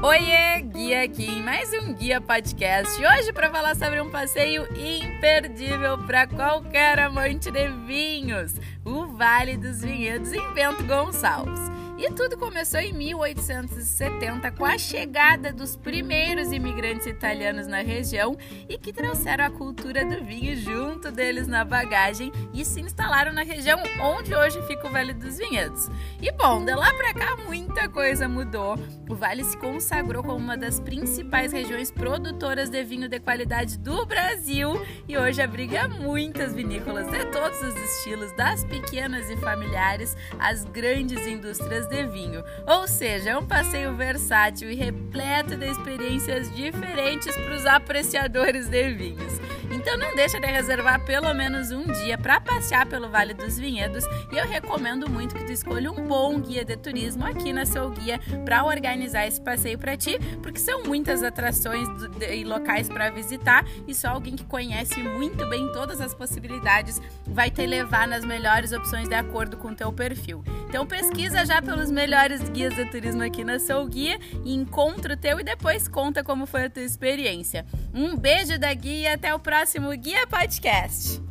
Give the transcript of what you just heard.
Oiê, Guia aqui em mais um Guia Podcast. Hoje para falar sobre um passeio imperdível para qualquer amante de vinhos, o Vale dos Vinhedos em Bento Gonçalves. E tudo começou em 1870 com a chegada dos primeiros imigrantes italianos na região e que trouxeram a cultura do vinho junto deles na bagagem e se instalaram na região onde hoje fica o Vale dos Vinhedos. E bom, de lá para cá muita coisa mudou. O vale se consagrou como uma das principais regiões produtoras de vinho de qualidade do Brasil e hoje abriga muitas vinícolas de todos os estilos, das pequenas e familiares às grandes indústrias de vinho. Ou seja, é um passeio versátil e repleto de experiências diferentes para os apreciadores de vinhos. Então não deixa de reservar pelo menos um dia para passear pelo Vale dos Vinhedos e eu recomendo muito que tu escolha um bom guia de turismo aqui na seu guia para organizar esse passeio para ti, porque são muitas atrações e locais para visitar e só alguém que conhece muito bem todas as possibilidades vai te levar nas melhores opções de acordo com o teu perfil. Então pesquisa já pelos melhores guias de turismo aqui na Sou Guia e encontra o teu e depois conta como foi a tua experiência. Um beijo da guia e até o próximo Guia Podcast.